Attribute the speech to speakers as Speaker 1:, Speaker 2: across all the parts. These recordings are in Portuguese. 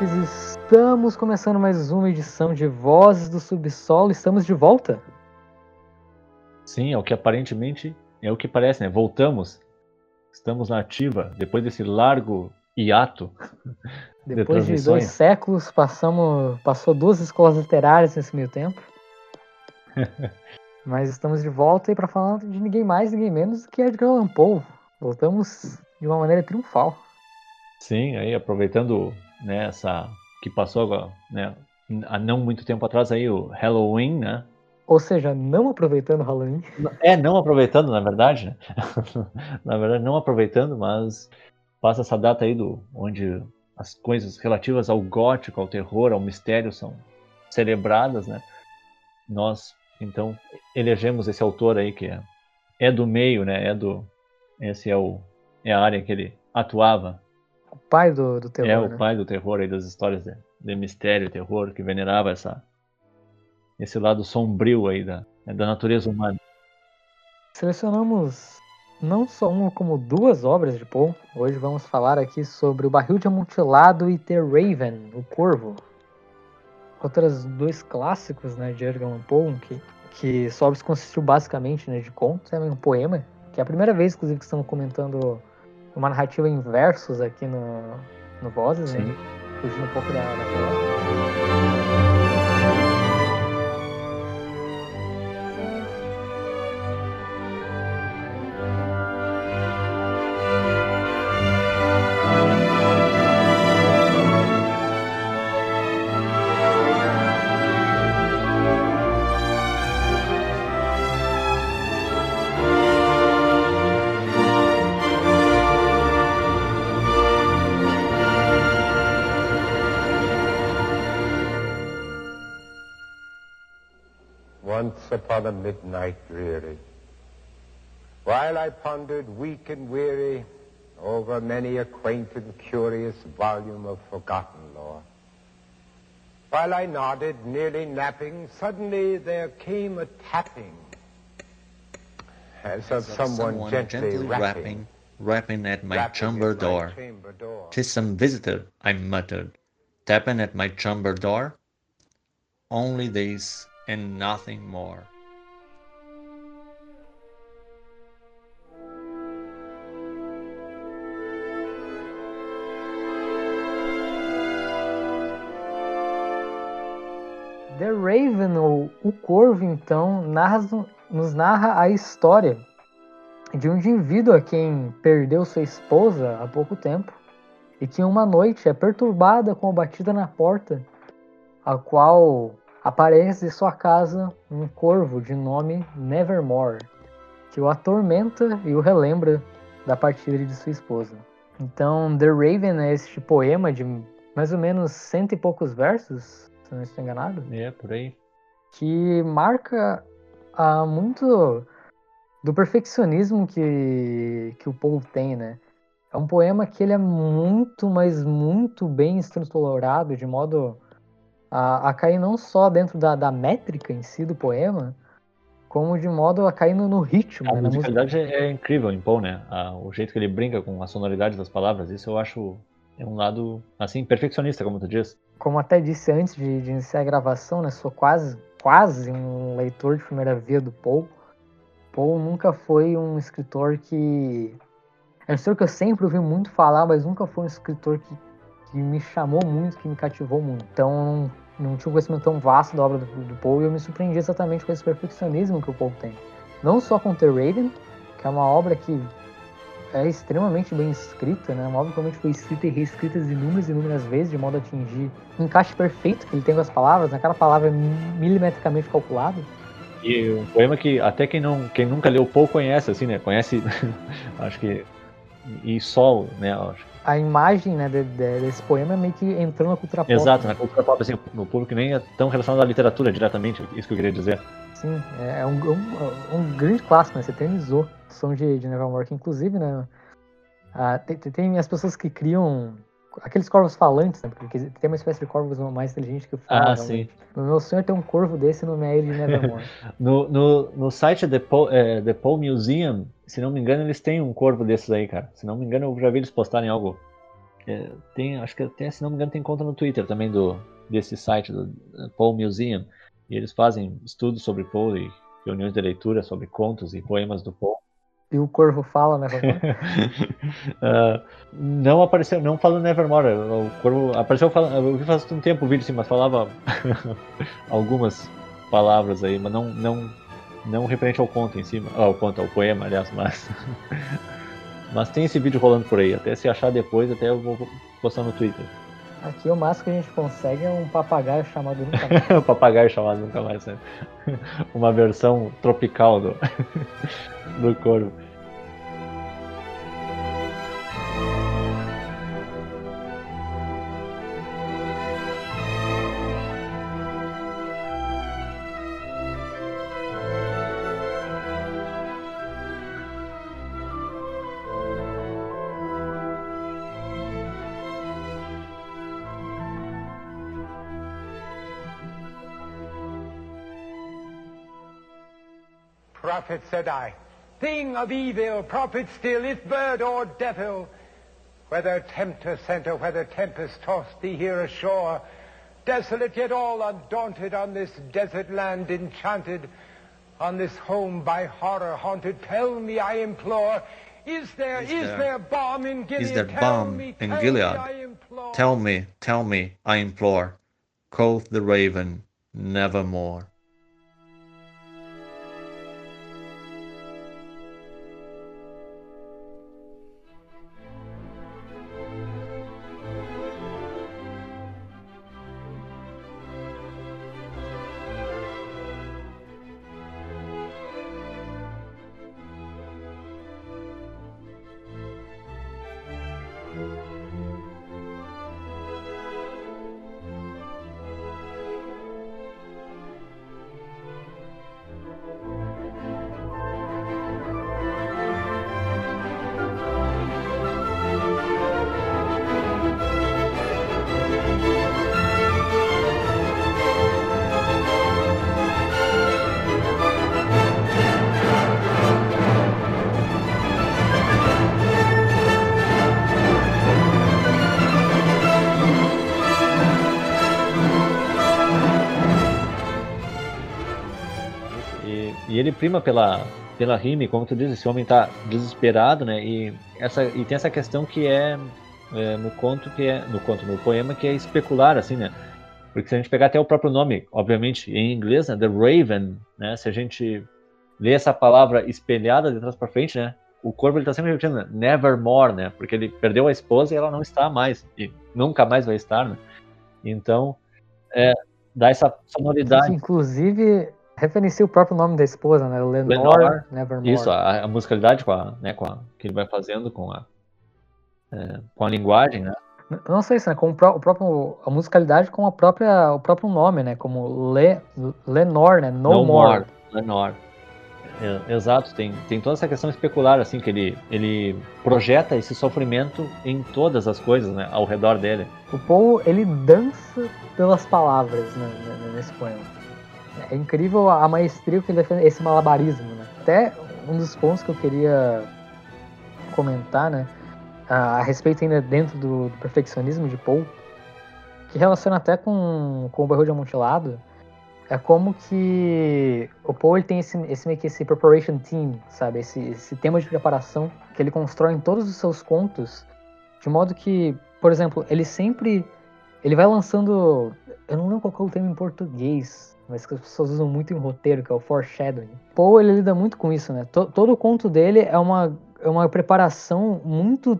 Speaker 1: Ouvintes! Estamos começando mais uma edição de Vozes do Subsolo. Estamos de volta?
Speaker 2: Sim, é o que aparentemente é o que parece, né? Voltamos. Estamos na ativa depois desse largo hiato.
Speaker 1: Depois de, de dois séculos, passamos, passou duas escolas literárias nesse meio tempo. Mas estamos de volta aí para falar de ninguém mais, ninguém menos que Edgar Allan Poe. Voltamos de uma maneira triunfal.
Speaker 2: Sim, aí aproveitando né, essa que passou agora, né, há não muito tempo atrás aí o Halloween, né?
Speaker 1: Ou seja, não aproveitando o Halloween.
Speaker 2: É, não aproveitando, na verdade, né? na verdade, não aproveitando, mas passa essa data aí do onde as coisas relativas ao gótico, ao terror, ao mistério são celebradas, né? Nós, então, elegemos esse autor aí que é, é do meio, né? É do esse é o é a área que ele atuava
Speaker 1: o pai do, do terror.
Speaker 2: É,
Speaker 1: né?
Speaker 2: o pai do terror aí, das histórias de, de mistério e terror, que venerava essa, esse lado sombrio aí da, da natureza humana.
Speaker 1: Selecionamos não só uma, como duas obras de Poe. Hoje vamos falar aqui sobre O Barril de Amontilado e The Raven, O Corvo. Outras dois clássicos né, de Edgar Allan Poe, que, que só consistiu basicamente né, de contos, é um poema, que é a primeira vez, inclusive, que estamos comentando uma narrativa em versos aqui no, no Vozes, né? fugindo um pouco da, da
Speaker 3: a midnight dreary, while I pondered weak and weary over many a quaint and curious volume of forgotten lore. While I nodded, nearly napping, suddenly there came a tapping, as of someone, someone gently, gently rapping,
Speaker 4: rapping at my rapping chamber at door. chamber door. Tis some visitor, I muttered, tapping at my chamber door. Only this and nothing more.
Speaker 1: The Raven, ou O Corvo, então, narra, nos narra a história de um indivíduo a quem perdeu sua esposa há pouco tempo e que uma noite é perturbada com a batida na porta, a qual aparece de sua casa um corvo de nome Nevermore, que o atormenta e o relembra da partida de sua esposa. Então, The Raven é este poema de mais ou menos cento e poucos versos, se não estou enganado.
Speaker 2: É, por aí.
Speaker 1: Que marca ah, muito do perfeccionismo que, que o Paul tem, né? É um poema que ele é muito, mas muito bem estruturado, de modo a, a cair não só dentro da, da métrica em si do poema, como de modo a cair no, no ritmo.
Speaker 2: A né, musicalidade música. é incrível em Paul, né? o jeito que ele brinca com a sonoridade das palavras, isso eu acho é um lado, assim, perfeccionista, como tu diz.
Speaker 1: Como até disse antes de, de iniciar a gravação, né? Sou quase, quase um leitor de primeira via do Paul. Paul nunca foi um escritor que... É um escritor que eu sempre ouvi muito falar, mas nunca foi um escritor que que me chamou muito, que me cativou muito. Então, não tinha um conhecimento tão vasto da obra do, do Poe e eu me surpreendi exatamente com esse perfeccionismo que o Poe tem. Não só com The Raven, que é uma obra que é extremamente bem escrita, né? Realmente foi escrita e reescrita inúmeras e inúmeras vezes, de modo a atingir o encaixe perfeito que ele tem com as palavras, né? cada palavra é milimetricamente calculada.
Speaker 2: E um poema que até quem, não, quem nunca leu Poe conhece, assim, né? Conhece, acho que. E só, né? Acho
Speaker 1: a imagem né, de, de, desse poema é meio que entrou na cultura pop.
Speaker 2: Exato, na cultura pop, assim, no público nem é tão relacionado à literatura diretamente, isso que eu queria dizer.
Speaker 1: Sim, é, é um, um, um, grande clássico, né? Você eternizou o som de, de Nevermore, que inclusive, né? Ah, tem, tem, as pessoas que criam aqueles corvos falantes, né? Porque tem uma espécie de corvos mais inteligente que o
Speaker 2: fala. Ah, sim.
Speaker 1: O meu sonho é ter um corvo desse no meio de Nevermore.
Speaker 2: no, no, no site The Poe, é, The Museum, se não me engano, eles têm um corvo desses aí, cara. Se não me engano, eu já vi eles postarem algo É, tem, acho que até, se não me engano, tem conta no Twitter também do, desse site, do Poe Museum. E eles fazem estudos sobre Poe e reuniões de leitura sobre contos e poemas do Poe.
Speaker 1: E o Corvo fala, né?
Speaker 2: uh, não apareceu, não falando Nevermore. O Corvo apareceu falando. Eu vi faz um tempo o vídeo, sim, mas falava algumas palavras aí, mas não, não, não referente ao conto em cima. Ao conto, ao poema, aliás, mas. mas tem esse vídeo rolando por aí. Até se achar depois, até eu vou postar no Twitter.
Speaker 1: Aqui o máximo que a gente consegue é um papagaio chamado Nunca Mais.
Speaker 2: um papagaio chamado Nunca Mais, né? Uma versão tropical do, do corvo.
Speaker 3: Prophet, said I. Thing of evil, prophet still, if bird or devil, whether tempter sent or whether tempest tossed thee here ashore, desolate yet all undaunted on this desert land enchanted, on this home by horror haunted, tell me, I implore, is there, is, is there, there balm in Gilead?
Speaker 4: Is there balm me, in Gilead? Tell me, tell me, I implore. Quoth the raven, nevermore.
Speaker 2: Prima pela, pela rime, como tu diz, esse homem tá desesperado, né? E, essa, e tem essa questão que é, é, no conto que é. No conto, no poema, que é especular, assim, né? Porque se a gente pegar até o próprio nome, obviamente, em inglês, né? The Raven, né? Se a gente lê essa palavra espelhada de trás para frente, né? O corvo ele tá sempre repetindo, né? nevermore, né? Porque ele perdeu a esposa e ela não está mais. E nunca mais vai estar, né? Então, é, dá essa sonoridade.
Speaker 1: Inclusive, referencia o próprio nome da esposa, né? Lenore, Lenore Nevermore.
Speaker 2: Isso, a, a, musicalidade com a, né, com a, que ele vai fazendo com a, é, com a linguagem, né?
Speaker 1: Não sei se, né? Com o, o, próprio, a musicalidade com a própria, o próprio nome, né? Como Le, Lenore, né? No, no more. more.
Speaker 2: Lenore. É, exato, tem, tem toda essa questão especular, assim, que ele, ele projeta esse sofrimento em todas as coisas, né? Ao redor dele.
Speaker 1: O Paul, ele dança pelas palavras né, nesse poema. É incrível a maestria que ele defende, esse malabarismo, né? Até um dos pontos que eu queria comentar, né? A, respeito ainda dentro do, do, perfeccionismo de Paul, que relaciona até com, com o barril de amontilado, é como que o Paul tem esse, esse meio que esse preparation team, sabe? Esse, esse tema de preparação que ele constrói em todos os seus contos, de modo que, por exemplo, ele sempre ele vai lançando, eu não lembro qual é o termo em português, mas que as pessoas usam muito em roteiro, que é o foreshadowing. Poe ele lida muito com isso, né? todo o conto dele é uma, é uma preparação muito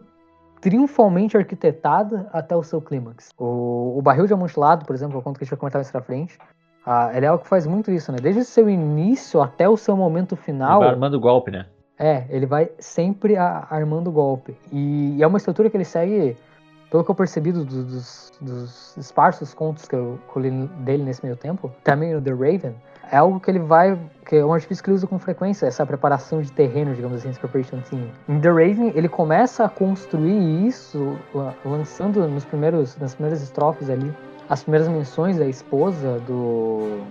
Speaker 1: triunfalmente arquitetada até o seu clímax. O, o barril de amontilado, por exemplo, é o conto que a gente vai comentar mais pra frente, ah, ele é algo que faz muito isso, né? Desde o seu início até o seu momento final.
Speaker 2: Ele vai armando golpe, né?
Speaker 1: É, ele vai sempre a, armando golpe. E, e, é uma estrutura que ele segue pelo que eu percebi dos, dos, dos esparsos contos que eu, li dele nesse meio tempo, também no The Raven, é algo que ele vai. que é um artifício que ele usa com frequência, essa preparação de terreno, digamos assim, preparation team. Em The Raven, ele começa a construir isso, lançando nos primeiros, nas primeiras estrofes ali, as primeiras menções da esposa do.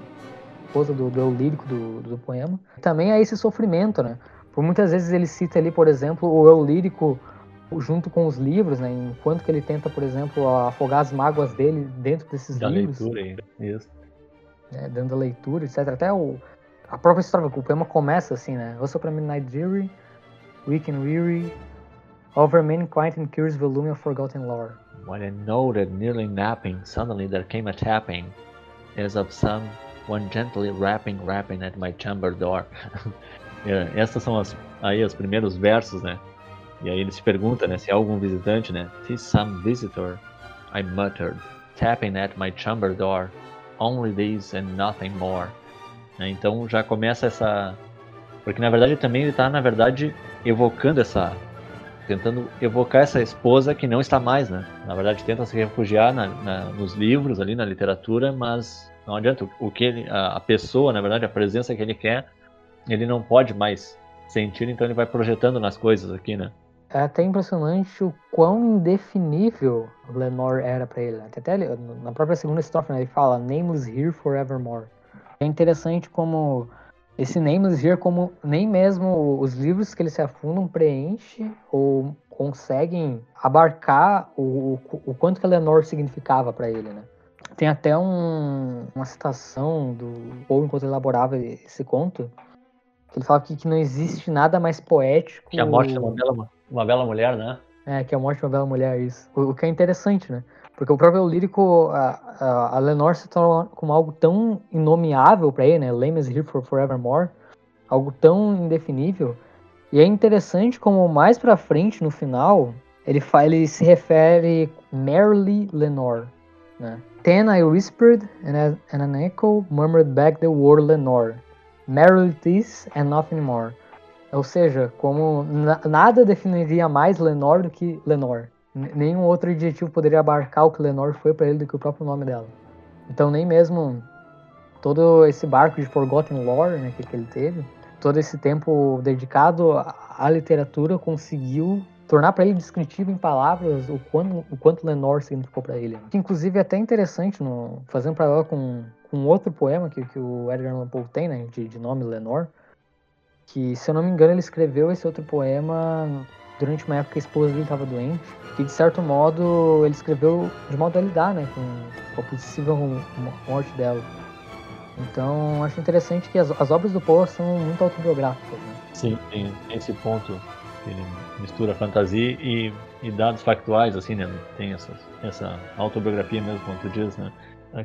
Speaker 1: esposa do, do lírico do, do poema. Também é esse sofrimento, né? Por muitas vezes ele cita ali, por exemplo, o eu lírico junto com os livros, né? Enquanto que ele tenta, por exemplo, afogar as mágoas dele dentro desses
Speaker 2: da
Speaker 1: livros.
Speaker 2: leitura ainda. Isso.
Speaker 1: Né, dentro da leitura, etc. Até o, a própria história, o poema começa assim, né? Also para Midnight Dreary, Weak and Weary, Over many quiet and curious volume of forgotten lore.
Speaker 2: When I noted nearly napping, suddenly there came a tapping, as of some one gently rapping, rapping at my chamber door. é, essas são as, aí os primeiros versos, né? E aí ele se pergunta, né, se há algum visitante, né? Tis some visitor, I muttered, tapping at my chamber door. Only this and nothing more. Né? Então já começa essa, porque na verdade também ele está na verdade evocando essa tentando evocar essa esposa que não está mais, né? Na verdade, tenta se refugiar na, na, nos livros, ali na literatura, mas não adianta. O, que ele, a, pessoa, na verdade, a presença que ele quer, ele não pode mais sentir, então ele vai projetando nas coisas aqui, né?
Speaker 1: É até impressionante o quão indefinível Lenore era para ele. Até, até na própria segunda estrofe, né, ele fala Nameless here forevermore. É interessante como esse Nameless Here, como nem mesmo os livros que eles se afundam preenche ou conseguem abarcar o, o, o quanto que Eleanor significava para ele, né? Tem até um, uma citação do Paul enquanto elaborava esse conto, que ele fala que, que não existe nada mais poético.
Speaker 2: Que a morte de uma bela, uma bela mulher, né?
Speaker 1: É, que a morte de uma bela mulher, isso. O, o que é interessante, né? Porque o próprio lírico, a, a, a Lenore se torna como algo tão inomeável para ele, né? Lame is here for forevermore. Algo tão indefinível. E é interessante como mais pra frente, no final, ele, fala, ele se refere merely Lenore, né? Then I whispered, and, a, and an echo murmured back the word Lenore. Merely this and nothing more. Ou seja, como na, nada definiria mais Lenore do que Lenore nenhum outro adjetivo poderia abarcar o que Lenore foi para ele do que o próprio nome dela. Então nem mesmo todo esse barco de Forgotten Lore né, que, que ele teve, todo esse tempo dedicado à literatura conseguiu tornar para ele descritivo em palavras o quanto, o quanto Lenore significou para ele. Que, inclusive é até interessante, no, fazendo paralelo com, com outro poema que, que o Edgar Allan Poe tem, né, de, de nome Lenore, que se eu não me engano ele escreveu esse outro poema durante uma época que a esposa dele estava doente que de certo modo ele escreveu de modo a lidar né, com, a possível morte dela. Então acho interessante que as, as obras do Poe são muito autobiográficas. Né?
Speaker 2: Sim, tem esse ponto que ele mistura fantasia e, e dados factuais, assim, né? Tem essas, essa autobiografia mesmo, como tu diz, né?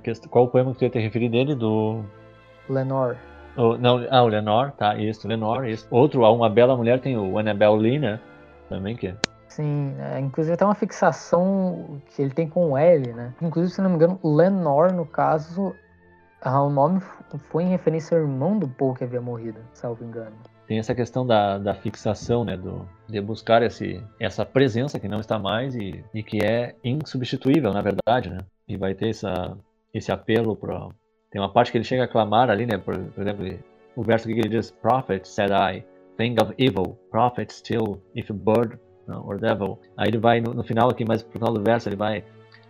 Speaker 2: Questão, qual o poema que tu ia ter referido dele? Do.
Speaker 1: Lenore.
Speaker 2: Oh, não, ah, o Lenore, tá, isso, Lenore, isso. Outro, Uma Bela Mulher, tem o Annabelle Lee, né? Também que
Speaker 1: Sim, é, inclusive até uma fixação que ele tem com o L, né? Inclusive, se não me engano, Lenor, no caso, ah, o nome foi em referência ao irmão do Paul que havia morrido, salvo engano.
Speaker 2: Tem essa questão da, da fixação, né? Do, de buscar esse, essa presença que não está mais e, e que é insubstituível, na verdade, né? E vai ter essa, esse apelo para. Tem uma parte que ele chega a clamar ali, né? Por, por exemplo, o verso que ele diz: Prophet, said I, think of evil, prophet still, if bird or devil. Aí ele vai no, no, final aqui, mais pro final do verso, ele vai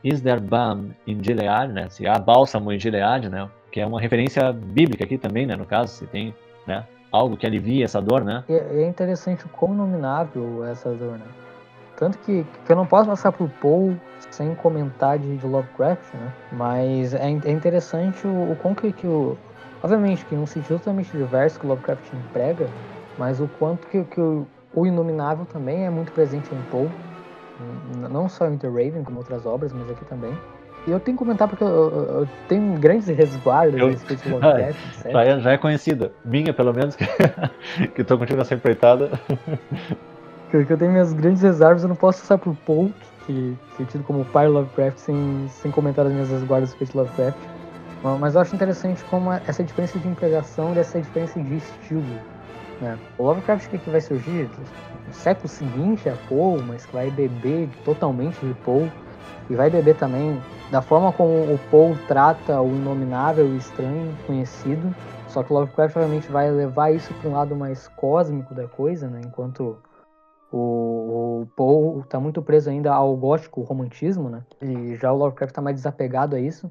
Speaker 2: Is there balm in Gilead, né? Se há bálsamo em Gilead, né? Que é uma referência bíblica aqui também, né? No caso, se tem, né? Algo que alivia essa dor, né?
Speaker 1: É, é interessante o quão nominável essa dor, né? Tanto que, que eu não posso passar por Paul sem comentar de, de Lovecraft, né? Mas é, é interessante o, o quão que, que o... Obviamente que num sentido totalmente diverso que o Lovecraft emprega, mas o quanto que, que o o Inominável também é muito presente em Poe, não só em The Raven, como outras obras, mas aqui também. E eu tenho que comentar porque eu, eu, eu tenho grandes resguardos eu... a respeito do Lovecraft,
Speaker 2: já, é, já é conhecida. Minha, pelo menos, que, que tô contigo nessa empreitada.
Speaker 1: que, eu tenho minhas grandes reservas, eu não posso passar por Poe, que, que é tido como pai Lovecraft, sem, sem comentar as minhas resguardas a respeito Lovecraft. Mas eu acho interessante como essa diferença de empregação e essa diferença de estilo né? O Lovecraft que, que vai surgir no século seguinte é Poe, mas que vai beber totalmente de Poe e vai beber também da forma como o Poe trata o inominável, o estranho, conhecido. Só que o Lovecraft obviamente vai levar isso para um lado mais cósmico da coisa, né? Enquanto o, o Poe está muito preso ainda ao gótico romantismo, né? E já o Lovecraft está mais desapegado a isso.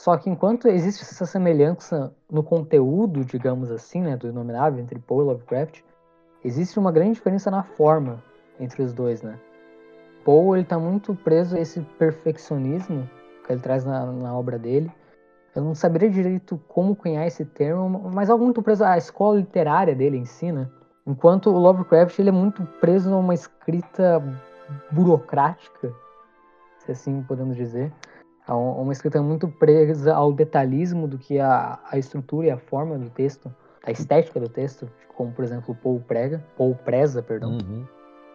Speaker 1: Só que enquanto existe essa semelhança no conteúdo, digamos assim, né, do inominável entre Poe e Lovecraft, existe uma grande diferença na forma entre os dois, né? Poe ele tá muito preso a esse perfeccionismo que ele traz na, na obra dele. Eu não saberia direito como cunhar esse termo, mas algo muito preso à escola literária dele ensina. Né? Enquanto o Lovecraft ele é muito preso a uma escrita burocrática, se assim podemos dizer. A uma escrita muito presa ao detalhismo do que a, a estrutura e a forma do texto, a estética do texto, como por exemplo Paul prega, Paul preza, perdão. Uhum.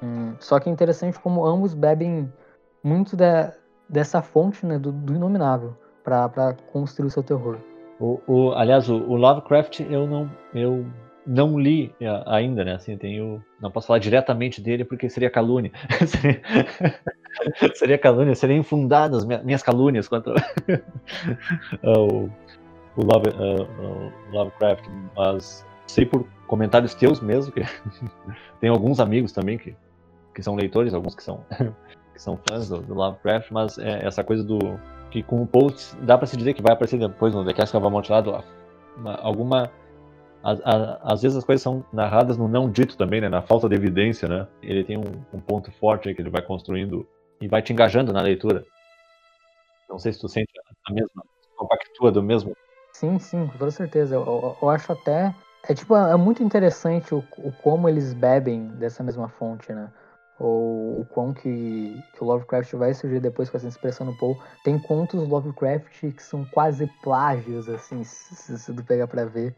Speaker 1: Hum, só que é interessante como ambos bebem muito da, dessa fonte né, do, do inominável para construir o seu terror.
Speaker 2: O, o, aliás, o, o, Lovecraft eu não eu não li ainda, né? Assim, tenho não posso falar diretamente dele porque seria calúnia. seria, seria calúnia, seria infundadas minhas calúnias contra o, o, Love, uh, o Lovecraft, mas sei por comentários teus mesmo que tem alguns amigos também que, que são leitores, alguns que são que são fãs do, do Lovecraft, mas é essa coisa do que com o Post dá para se dizer que vai aparecer depois no The Castle of Amontillado alguma às vezes as coisas são narradas no não dito também, né? Na falta de evidência, né? Ele tem um, um ponto forte que ele vai construindo e vai te engajando na leitura. Não sei se tu sente a mesma compactua do mesmo.
Speaker 1: Sim, sim, com toda certeza. Eu, eu, eu acho até é tipo é muito interessante o, o, como eles bebem dessa mesma fonte, né? Ou o quão que, que o Lovecraft vai surgir depois com essa expressão no Poe. Tem contos Lovecraft que são quase plágios, assim, se, se tu pegar pra ver.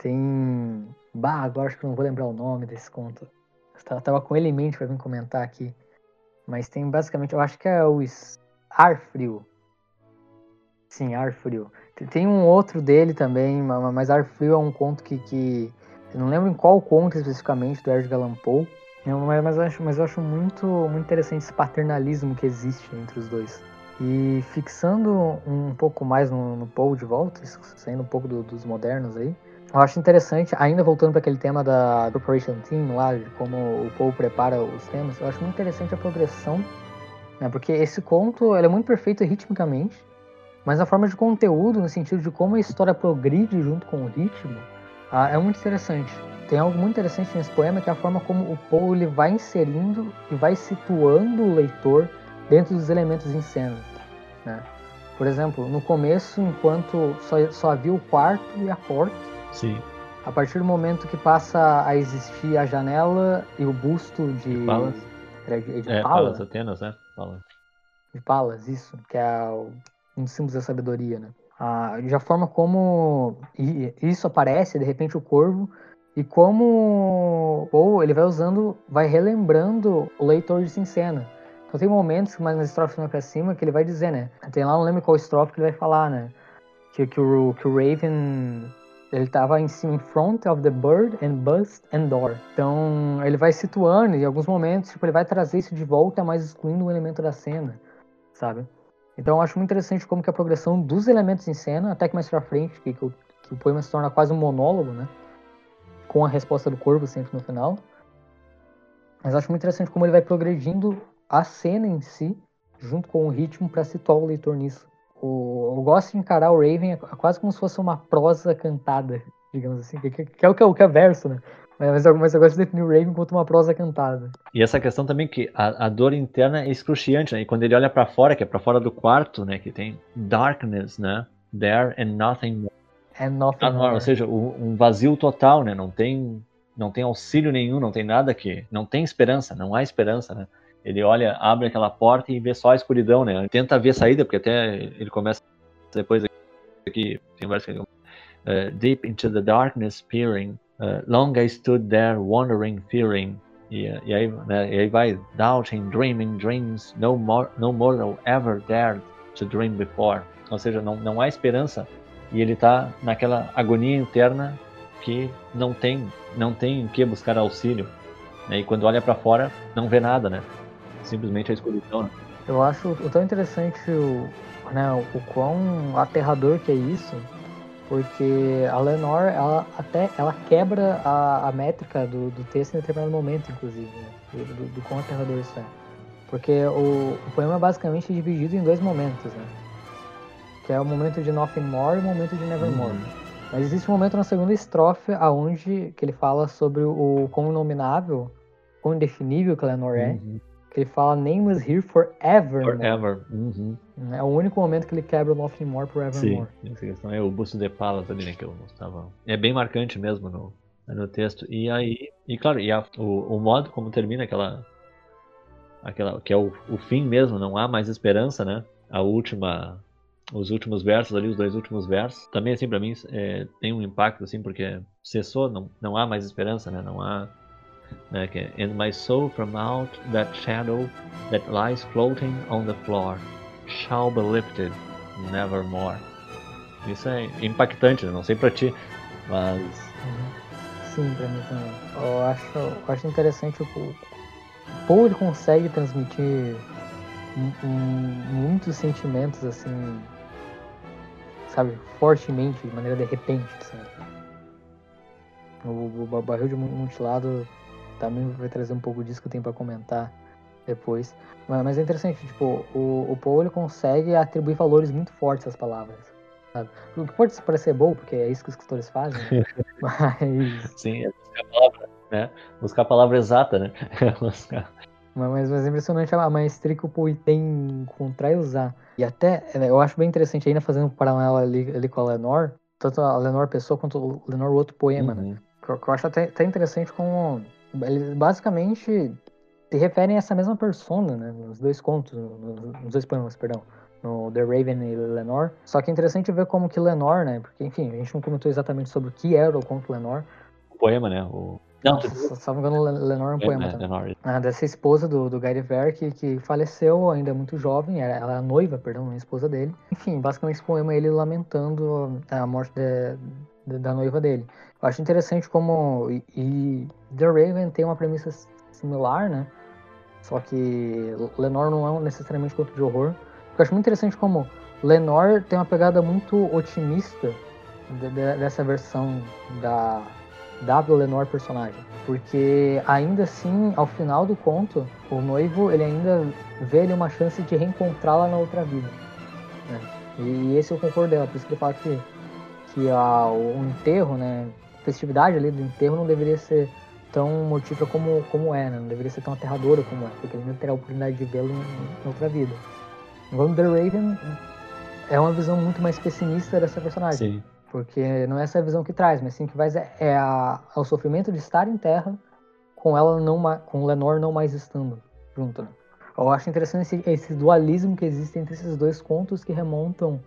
Speaker 1: Tem. Bah, agora acho que não vou lembrar o nome desse conto. Eu tava com ele em mente pra vir comentar aqui. Mas tem basicamente, eu acho que é o Ar Frio. Sim, Ar Frio. Tem um outro dele também, mas Ar Frio é um conto que, que. Eu não lembro em qual conto especificamente do Edgar Allan Poe. Mas, mas, eu acho, mas eu acho muito, muito interessante esse paternalismo que existe entre os dois. E fixando um pouco mais no, no Poe de volta, saindo um pouco do, dos modernos aí, eu acho interessante, ainda voltando para aquele tema da Preparation Team lá, de como o Paul prepara os temas, eu acho muito interessante a progressão, né? Porque esse conto é muito perfeito ritmicamente, mas a forma de conteúdo, no sentido de como a história progride junto com o ritmo, ah, é muito interessante. Tem algo muito interessante nesse poema que é a forma como o Paul ele vai inserindo e vai situando o leitor dentro dos elementos em cena. Né? Por exemplo, no começo, enquanto só, só havia o quarto e a porta,
Speaker 2: Sim.
Speaker 1: A partir do momento que passa a existir a janela e o busto de.
Speaker 2: De Palas.
Speaker 1: Era de,
Speaker 2: de é, Palas, Atenas, né? Palas.
Speaker 1: De Palas, isso, que é um dos símbolos da sabedoria, né? Ah, a forma como isso aparece, de repente o corvo, e como ou ele vai usando, vai relembrando o leitor de Sincena. Então tem momentos, mais nas estrofes mais pra cima, que ele vai dizer, né? Tem lá, não lembro qual estrofe que ele vai falar, né? Que, que, o, que o Raven ele estava em cima, in front of the bird and bust and door. Então, ele vai situando e em alguns momentos, tipo, ele vai trazer isso de volta, mas excluindo um elemento da cena, sabe? Então, eu acho muito interessante como que a progressão dos elementos em cena, até que mais pra frente, que, que, o, que o poema se torna quase um monólogo, né? Com a resposta do corvo sempre no final. Mas acho muito interessante como ele vai progredindo a cena em si, junto com o ritmo, para situar o leitor nisso. O, eu gosto de encarar o Raven quase como se fosse uma prosa cantada, digamos assim, que, que, é o que é, o que é verso, né? Mas eu, mas eu gosto de definir o Raven como uma prosa cantada.
Speaker 2: E essa questão também que a, a dor interna é excruciante, né? E quando ele olha para fora, que é para fora do quarto, né? Que tem darkness, né? There and nothing more.
Speaker 1: And nothing ah, more.
Speaker 2: Ou seja, um vazio total, né? Não tem, não tem auxílio nenhum, não tem nada que... Não tem esperança, não há esperança, né? Ele olha, abre aquela porta e vê só a escuridão, né? Ele tenta ver a saída, porque até ele começa depois aqui, tem vários que uh, Deep into the darkness peering, uh, long I stood there wondering, fearing. E, e, aí, né, e aí vai, doubting, dreaming dreams, no, more, no mortal ever dared to dream before. Ou seja, não, não há esperança e ele está naquela agonia interna que não tem, não tem em que buscar auxílio. E quando olha para fora, não vê nada, né? Simplesmente a escuridão. Né?
Speaker 1: Eu acho tão interessante o, né, o quão aterrador que é isso, porque a Lenore, ela até ela quebra a, a métrica do, do texto em determinado momento, inclusive, né, do, do, do quão aterrador isso é. Porque o, o poema é basicamente dividido em dois momentos, né? Que é o momento de Nothing More e o momento de Nevermore. Uhum. Mas existe um momento na segunda estrofe aonde que ele fala sobre o quão inominável, quão indefinível que a Lenore é. Uhum que ele fala Name is here forever.
Speaker 2: Forever. Uhum.
Speaker 1: É o único momento que ele quebra o Nothing More Forevermore.
Speaker 2: Sim, essa questão é o busto de Palas ali, né, que eu gostava. É bem marcante mesmo no, no texto. E aí, e claro, e a, o, o modo como termina aquela, aquela que é o, o fim mesmo, não há mais esperança, né? A última os últimos versos ali, os dois últimos versos, também assim para mim é, tem um impacto assim porque cessou, não, não há mais esperança, né? Não há né, que é, And my soul from out that shadow that lies floating on the floor shall be lifted nevermore. Isso é impactante, né? não sei para ti, mas
Speaker 1: sim, para mim também. Eu acho, eu acho interessante o, o Paul ele consegue transmitir muitos sentimentos assim sabe, fortemente, de maneira de repente, sabe? O, o barril de mutilado também vai trazer um pouco disso que eu tenho para comentar depois. Mas, mas, é interessante, tipo, o, o Paul ele consegue atribuir valores muito fortes às palavras. Sabe? O que pode parecer bom, porque é isso que os escritores fazem, né? mas...
Speaker 2: Sim, é buscar a palavra, né? Buscar a palavra exata, né?
Speaker 1: mas, mas é impressionante a maestria que o Poe tem em encontrar e usar. E até, é, eu acho bem interessante, ainda fazendo um paralelo ali, ali com a Lenor, tanto a Lenor Pessoa quanto o Lenor o outro poema, né? uhum. né? Que eu, que eu acho até, até interessante como eles basicamente se referem a essa mesma persona, né? Nos dois contos, nos dois poemas, perdão. No The Raven e Lenor. Só que é interessante ver como que Lenor, né? Porque, enfim, a gente não comentou exatamente sobre o que era o conto Lenor.
Speaker 2: O poema, né? O
Speaker 1: não, tu... não me engano, Lenore é um poema. É, Lenore. Ah, dessa esposa do, do Guy Ver, que, que faleceu ainda muito jovem, ela é a noiva, perdão, a esposa dele. Enfim, basicamente esse poema é ele lamentando a morte de, da noiva dele. Eu acho interessante como. E, e, The Raven tem uma premissa similar, né? Só que Lenore não é necessariamente conto de horror. Eu acho muito interessante como Lenore tem uma pegada muito otimista de, de, dessa versão da W Lenor personagem. Porque ainda assim, ao final do conto, o noivo ele ainda vê uma chance de reencontrá-la na outra vida. Né? E esse o concordo dela, por isso que ele fala que, que a, o enterro, né, a festividade ali do enterro não deveria ser tão mortífera como, como é, né? não deveria ser tão aterradora como é, porque ele ainda terá a oportunidade de vê-lo em, outra vida. Enquanto The Raven é uma visão muito mais pessimista dessa personagem. Sim. Porque não é essa a visão que traz, mas sim que vai é, é, a, é o sofrimento de estar em terra com ela não com Lenor não mais estando junto. Né? Eu acho interessante esse, esse, dualismo que existe entre esses dois contos que remontam,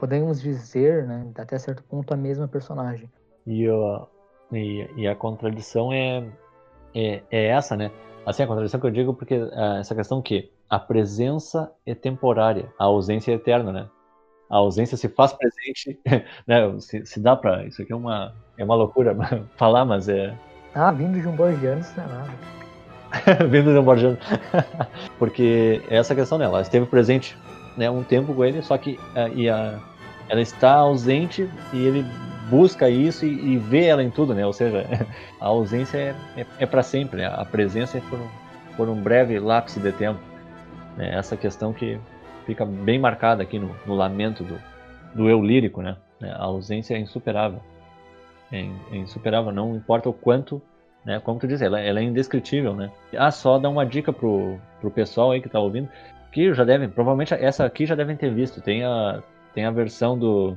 Speaker 1: podemos dizer, né, até certo ponto a mesma personagem.
Speaker 2: E, uh, e, e, a contradição é, é, é, essa, né? Assim, a contradição que eu digo porque uh, essa questão que a presença é temporária, a ausência é eterna, né? a ausência se faz presente, né? Se, se dá para isso aqui é uma é uma loucura falar, mas é
Speaker 1: ah, vindo de um borgiano, isso não é
Speaker 2: nada. vindo de um borgiano. Porque é essa questão dela, ela esteve presente né, um tempo com ele, só que uh, e a, ela está ausente e ele busca isso e, e, vê ela em tudo, né? Ou seja, a ausência é, é, é para sempre, né? a presença é por um, por um breve lapso de tempo. É essa questão que fica bem marcada aqui no, no lamento do, do eu lírico, né? É, a ausência é insuperável. É, é insuperável, não importa o quanto, né? Como tu disse, ela, ela, é indescritível, né? Ah, só dar uma dica pro, pro pessoal aí que tá ouvindo, que já devem, provavelmente essa aqui já devem ter visto. Tem a, tem a versão do,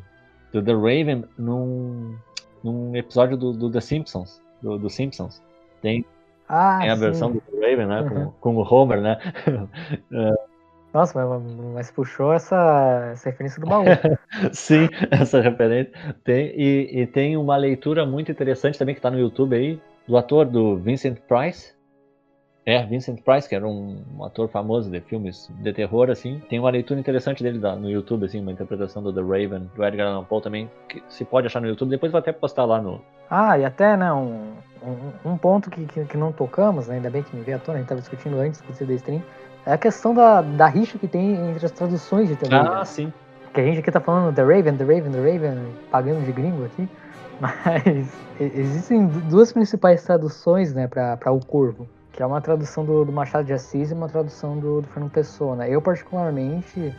Speaker 2: do The Raven num, num episódio do, do The Simpsons, do, do Simpsons. Tem, ah, tem a sim. versão do The Raven, né? Uhum. Com, com o Homer, né?
Speaker 1: Nossa, mas, mas, puxou essa, essa referência do baú.
Speaker 2: Sim, essa referência. Tem, e, e, tem uma leitura muito interessante também que está no YouTube aí, do ator do Vincent Price. É, Vincent Price, que era um, um, ator famoso de filmes de terror, assim. Tem uma leitura interessante dele no YouTube, assim, uma interpretação do The Raven, do Edgar Allan Poe também, que se pode achar no YouTube. Depois vou até postar lá no...
Speaker 1: Ah, e até, né, um, um, um ponto que, que, que, não tocamos, né, ainda bem que me veio à tona, a gente estava discutindo antes, discutir da stream, é a questão da, da rixa que tem entre as traduções de The
Speaker 2: Ah, sim.
Speaker 1: Que a gente aqui tá falando The Raven, The Raven, The Raven, pagando de gringo aqui. Mas existem duas principais traduções, né, para O Corvo. Que é uma tradução do, do, Machado de Assis e uma tradução do, do Fernando Pessoa, né? Eu, particularmente,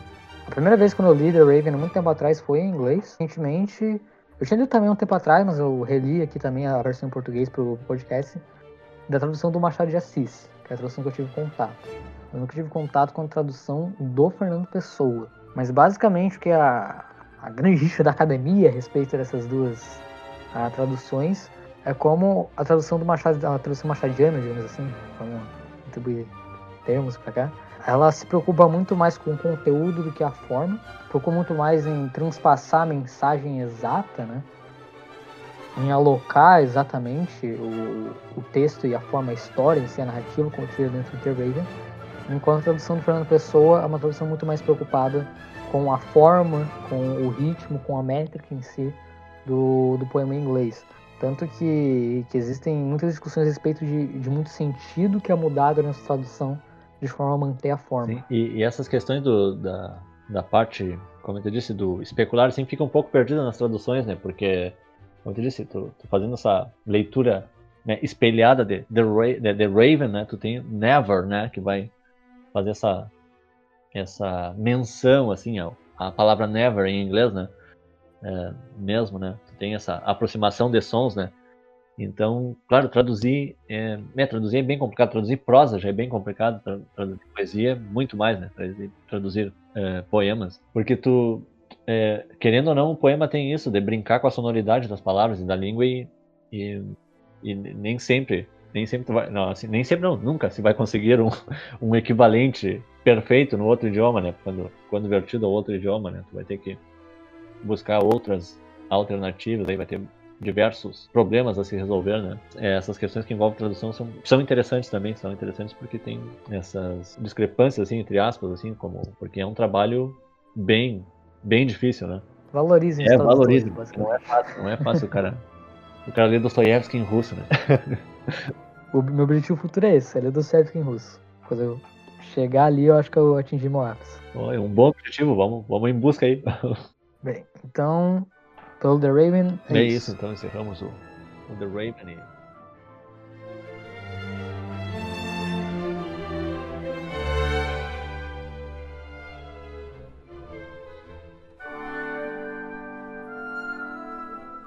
Speaker 1: a primeira vez quando eu li The Raven, muito tempo atrás, foi em inglês. Recentemente, eu tinha lido também um tempo atrás, mas eu reli aqui também a versão em português pro podcast. da tradução do Machado de Assis, que é a tradução que eu tive contato. Eu nunca tive contato com a tradução do Fernando Pessoa. Mas basicamente o que a, a grande rixa da academia a respeito dessas duas a, traduções é como a tradução do Machado, a tradução machadiana, digamos assim, vamos atribuir termos para cá, ela se preocupa muito mais com o conteúdo do que a forma, preocupa muito mais em transpassar a mensagem exata, né? em alocar exatamente o, o texto e a forma, a história em si, a narrativa contida dentro do The Raven, enquanto a tradução do Fernando Pessoa é uma tradução muito mais preocupada com a forma, com o ritmo, com a métrica em si do, do poema em inglês. Tanto que, que existem muitas discussões a respeito de, de muito sentido que é mudado nessa tradução de forma a manter a forma. Sim,
Speaker 2: e, e, essas questões do, da, da parte, como eu disse, do especular, sempre fica um pouco perdida nas traduções, né? Porque, como eu disse, tu, fazendo essa leitura né, espelhada de The, Ra de The Raven, né? Tu tem Never, né? Que vai fazer essa, essa menção, assim, a, a palavra Never em inglês, né? É, mesmo, né? Tem essa aproximação de sons, né? Então, claro, traduzir é, é, traduzir é bem complicado, traduzir prosa já é bem complicado, traduzir poesia muito mais, né? Traduzir, traduzir é, poemas, porque tu, é, querendo ou não, o poema tem isso de brincar com a sonoridade das palavras e da língua e, e, e nem sempre, nem sempre vai, não, assim, nem sempre não, nunca se vai conseguir um, um equivalente perfeito no outro idioma, né? Quando, quando vertido ao outro idioma, né? Tu vai ter que buscar outras alternativas, aí vai ter diversos problemas a se resolver, né? É, essas questões que envolvem tradução são, são interessantes também, são interessantes porque tem essas discrepâncias, assim, entre aspas, assim, como porque é um trabalho bem, bem difícil, né?
Speaker 1: Valorizem
Speaker 2: É, valorizem. Não é fácil, não é fácil o cara, o cara ler Dostoiévski em russo, né?
Speaker 1: o meu objetivo futuro é esse, é ler Dostoiévski em russo. Quando eu chegar ali, eu acho que eu atingi meu ápice.
Speaker 2: é um bom objetivo, vamos, vamos em busca aí.
Speaker 1: Bem, então pelo The Raven.
Speaker 2: É, é isso. isso. então encerramos o, o The Raven.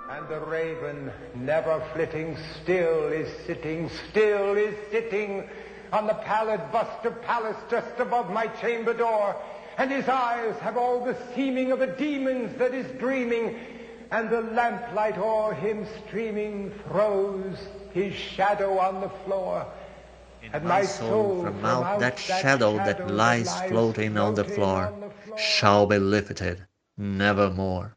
Speaker 3: And the raven, never flitting, still is sitting, still is sitting on the pallid buster palace just above my chamber door. And his eyes have all the seeming of a demon's that is dreaming and the lamplight o'er him streaming throws his shadow on the floor.
Speaker 4: In and my soul, from out that shadow that lies floating on the floor, shall be lifted nevermore.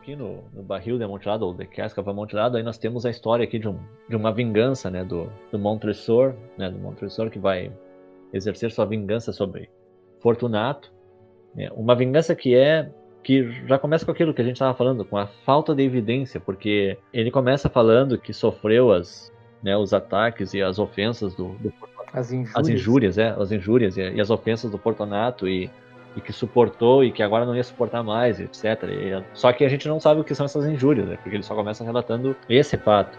Speaker 2: Aqui no, no barril de amontilado, ou de casca amontilado, aí nós temos a história aqui de, um, de uma vingança, né, do, do Montresor, né, do Montresor que vai exercer sua vingança sobre Fortunato, né, uma vingança que é que já começa com aquilo que a gente estava falando, com a falta de evidência, porque ele começa falando que sofreu as, né, os ataques e as ofensas do, do
Speaker 1: as injúrias,
Speaker 2: as injúrias, é, as injúrias e, e as ofensas do Fortunato e e que suportou e que agora não ia suportar mais, etc. E, só que a gente não sabe o que são essas injúrias, né? Porque ele só começa relatando esse fato.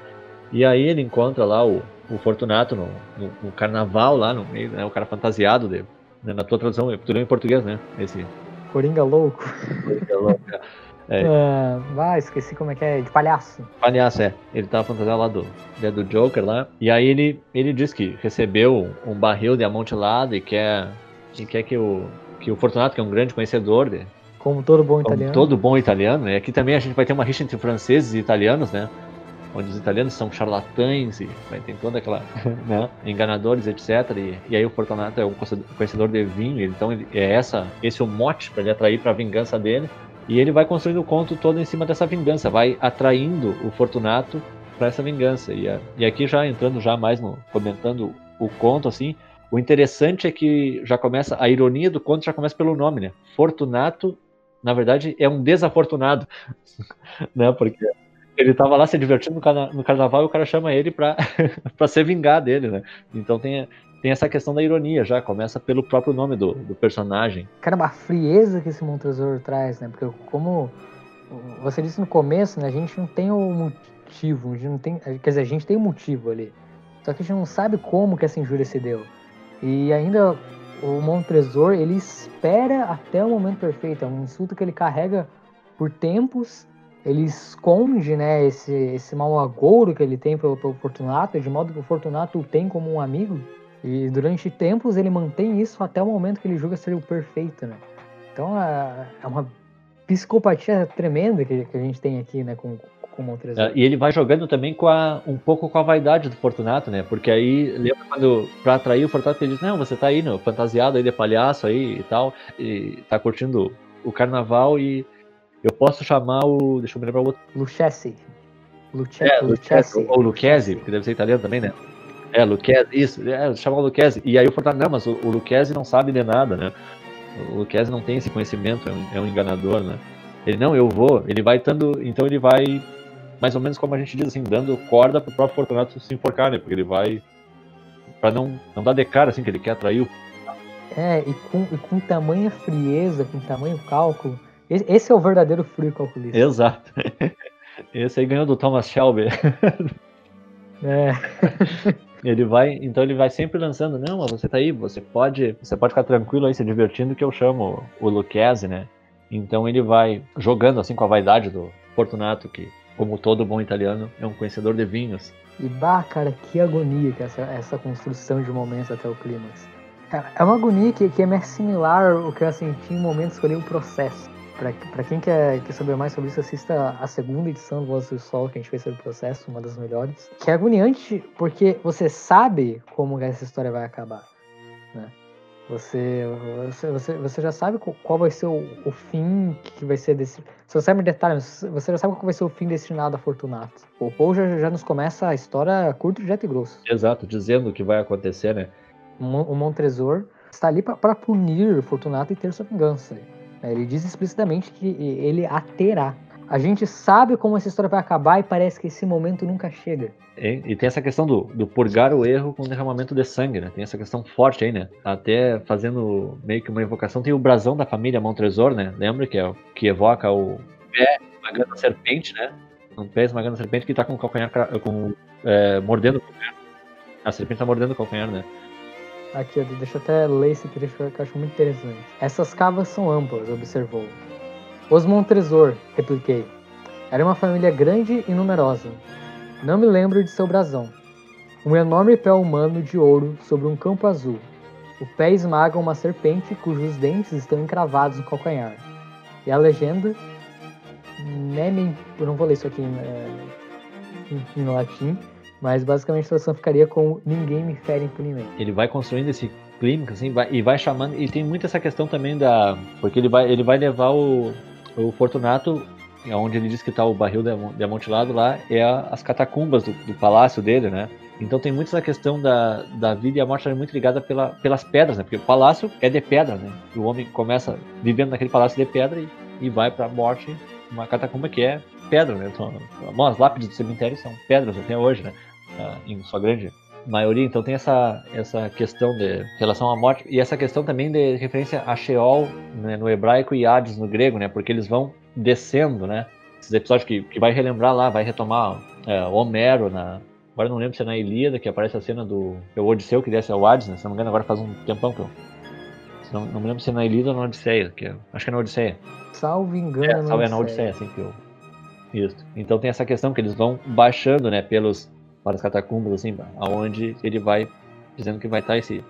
Speaker 2: E aí ele encontra lá o, o Fortunato no, no, no, carnaval lá no meio, né? O cara fantasiado de, né? na tua tradução, tu em português, né? Esse
Speaker 1: Coringa louco.
Speaker 2: Coringa louco.
Speaker 1: É. Uh, ah, esqueci como é que é, de palhaço.
Speaker 2: Palhaço, é. Ele tava fantasiado lá do, né, do Joker lá. E aí ele, ele diz que recebeu um barril de amontilado e quer, e quer que o, que o Fortunato, que é um grande conhecedor de,
Speaker 1: como todo bom italiano.
Speaker 2: todo bom italiano, né? Aqui também a gente vai ter uma rixa entre franceses e italianos, né? onde os italianos são charlatães e tem toda aquela, né, enganadores, etc. E, e, aí o Fortunato é um conhecedor de vinho, então ele, é essa, esse é o mote para ele atrair para a vingança dele. E ele vai construindo o conto todo em cima dessa vingança, vai atraindo o Fortunato para essa vingança. E, e aqui já entrando já mais no comentando o conto assim, o interessante é que já começa a ironia do conto já começa pelo nome, né? Fortunato, na verdade, é um desafortunado, né? Porque ele estava lá se divertindo no, carna no, carnaval e o cara chama ele para para se vingar dele, né? Então tem tem essa questão da ironia já, começa pelo próprio nome do, do personagem.
Speaker 1: Caramba, a frieza que esse Montresor traz, né? Porque como você disse no começo, né, a gente não tem o motivo, a gente não tem, quer dizer, a gente tem o um motivo ali. Só que a gente não sabe como que essa injúria se deu. E ainda o Montresor, ele espera até o momento perfeito. É um insulto que ele carrega por tempos. Ele esconde, né, esse, esse mau agouro que ele tem pelo, pelo Fortunato, de modo que o Fortunato o tem como um amigo. E durante tempos ele mantém isso até o momento que ele julga ser o perfeito, né? Então é, é uma psicopatia tremenda que, que a gente tem aqui, né, com, com o Montrezl. É,
Speaker 2: e ele vai jogando também com a, um pouco com a vaidade do Fortunato, né? Porque aí, lembra quando, pra atrair o Fortunato, ele diz, não, você tá aí, no, fantasiado aí de palhaço aí e tal, e tá curtindo o carnaval e eu posso chamar o, deixa eu me lembrar o outro.
Speaker 1: Lucchesi.
Speaker 2: Luce, é, Lucchesi. Ou Lucchesi, porque deve ser italiano também, né? É, Luquezzi, isso, é, chama o Luquezzi. E aí o Fortaleza, não, mas o, o não sabe de nada, né? O Luquezzi não tem esse conhecimento, é um, é um, enganador, né? Ele, não, eu vou, ele vai dando, então ele vai, mais ou menos como a gente diz assim, dando corda pro próprio Fortunato se enforcar, né? Porque ele vai, pra não, não dar de cara, assim, que ele quer atrair o...
Speaker 1: É, e com, e com tamanha frieza, com tamanho cálculo, esse é o verdadeiro frio calculista.
Speaker 2: Exato. Esse aí ganhou do Thomas Shelby.
Speaker 1: É.
Speaker 2: Ele vai, então ele vai sempre lançando, não, você tá aí, você pode, você pode ficar tranquilo aí, se divertindo, que eu chamo o Lucchese, né? Então ele vai jogando assim com a vaidade do Fortunato, que, como todo bom italiano, é um conhecedor de vinhos.
Speaker 1: E bah, cara, que agonia que essa, essa construção de momentos até o clímax. É uma agonia que, que é mais similar ao que eu senti em momentos que eu li o processo. Para quem quer, quer saber mais sobre isso, assista a segunda edição do Voz do Sol que a gente fez sobre o processo, uma das melhores. Que é agoniante porque você sabe como essa história vai acabar. Você, você, você, você já sabe qual vai ser o, o fim que vai ser desse. Se você sabe detalhes, você já sabe qual vai ser o fim destinado a Fortunato. O Paul já, já nos começa a história curto, direto e grosso.
Speaker 2: Exato, dizendo o que vai acontecer, né?
Speaker 1: O Montresor está ali para punir Fortunato e ter sua vingança. Ele diz explicitamente que ele a terá. A gente sabe como essa história vai acabar e parece que esse momento nunca chega.
Speaker 2: E, e tem essa questão do, do, purgar o erro com derramamento de sangue, né? Tem essa questão forte aí, né? Até fazendo meio que uma invocação, tem o brasão da família Montresor, né? Lembra que, é, que evoca o pé esmagando a serpente, né? Um pé esmagando a serpente que tá com o calcanhar, com, é, mordendo o calcanhar. A serpente tá mordendo o calcanhar, né?
Speaker 1: Aqui, deixa eu até ler esse trecho que eu acho muito interessante. Essas cavas são amplas, observou. Os Montresor, repliquei. Era uma família grande e numerosa. Não me lembro de seu brasão. Um enorme pé humano de ouro sobre um campo azul. O pé esmaga uma serpente cujos dentes estão encravados no calcanhar. E a legenda. Nemem. Eu não vou ler isso aqui em, é, em latim mas basicamente a situação ficaria com ninguém me fere impunemente.
Speaker 2: Ele vai construindo esse clímax assim, vai, e vai chamando. E tem muito essa questão também da. Porque ele vai, ele vai levar o, o Fortunato, onde ele diz que está o barril de amontilado lá, é as catacumbas do, do, palácio dele, né? Então tem muito essa questão da, da vida e a morte muito ligada pela, pelas pedras, né? Porque o palácio é de pedra, né? E o homem começa vivendo naquele palácio de pedra e, e vai para a morte, uma catacumba que é pedra, né? Então, as lápides do cemitério são pedras até hoje, né? uh, em sua grande maioria. Então tem essa, essa questão de relação à morte e essa questão também de referência a Sheol né, no hebraico e Hades no grego, né? Porque eles vão descendo, né? Esses episódios que, que vai relembrar lá, vai retomar é, Homero na... Agora não lembro se é na Ilíada que aparece a cena do é o Odisseu que desce ao Hades, né? Se não me engano agora faz um tempão que eu... Não, não me lembro se é na Ilíada ou na Odisseia, que eu, acho que é na Odisseia.
Speaker 1: Salvo engano.
Speaker 2: É, salvo é na Odisseia, assim que eu... Isso. Então tem essa questão que eles vão baixando, né, pelos para as catacumbas, assim, aonde ele vai dizendo que vai estar esse.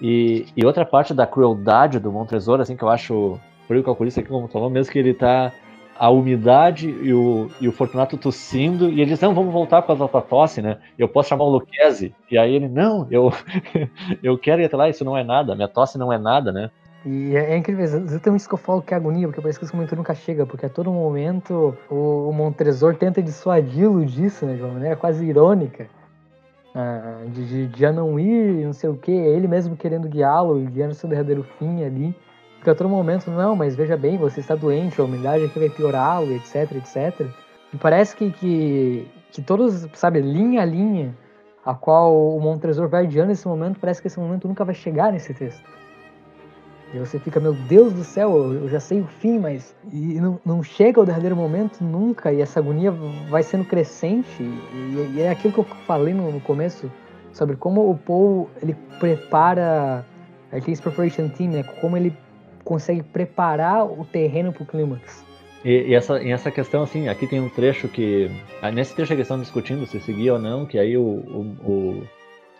Speaker 2: E, e outra parte da crueldade do Montresor, assim, que eu acho frio calculista aqui, como falou, mesmo que ele está a umidade e o, e o Fortunato tossindo, e ele diz, não, vamos voltar com a tua tosse, né? Eu posso chamar o Luquezzi. E aí ele, não, eu, eu quero ir até lá, isso não é nada, minha tosse não é nada, né?
Speaker 1: E é, é incrível, exatamente isso que eu falo que é agonia, porque parece que esse momento nunca chega, porque a todo momento o, o Montresor tenta dissuadi-lo disso, né, de uma maneira quase irônica. Ah, de, de, de já não ir, não sei o que, é ele mesmo querendo guiá-lo, guiando seu derradeiro fim ali. Porque a todo momento, não, mas veja bem, você está doente, a umidade aqui vai piorá-lo, etc, etc. E parece que, que, que todos, sabe, linha a linha, a qual o Montresor vai adiando nesse momento, parece que esse momento nunca vai chegar nesse texto. E você fica, meu Deus do céu, eu já sei o fim, mas e não, não chega ao derradeiro momento nunca, e essa agonia vai sendo crescente. E, e é aquilo que eu falei no, no, começo, sobre como o Paul ele prepara, ele tem esse preparation team, né? Como ele consegue preparar o terreno para o clímax.
Speaker 2: E, e, essa, e essa questão, assim, aqui tem um trecho que. Ah, nesse trecho eles estão discutindo se seguir ou não, que aí o, o, o,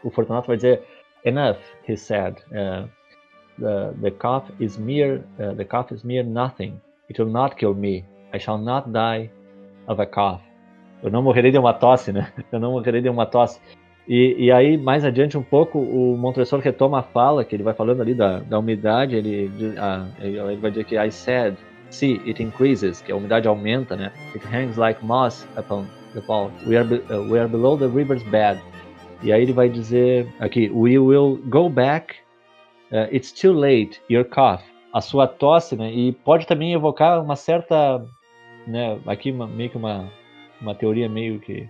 Speaker 2: o Fortunato vai dizer: Enough, he said. Uh, the, the cough is mere uh, the cough is mere nothing. It will not kill me. I shall not die of a cough. Eu não morrerei de uma tosse, né? Eu não morrerei de uma tosse. E, e aí, mais adiante um pouco, o Montresor retoma a fala, que ele vai falando ali da, da umidade, ele, ah, ele vai dizer que I said, see, it increases, que a umidade aumenta, né? It hangs like moss upon the vault. We are, uh, we are below the river's bed. E aí ele vai dizer aqui, we will go back, uh, it's too late, your cough. A sua tosse, né? E pode também evocar uma certa, né? Aqui uma, meio que uma, uma teoria meio que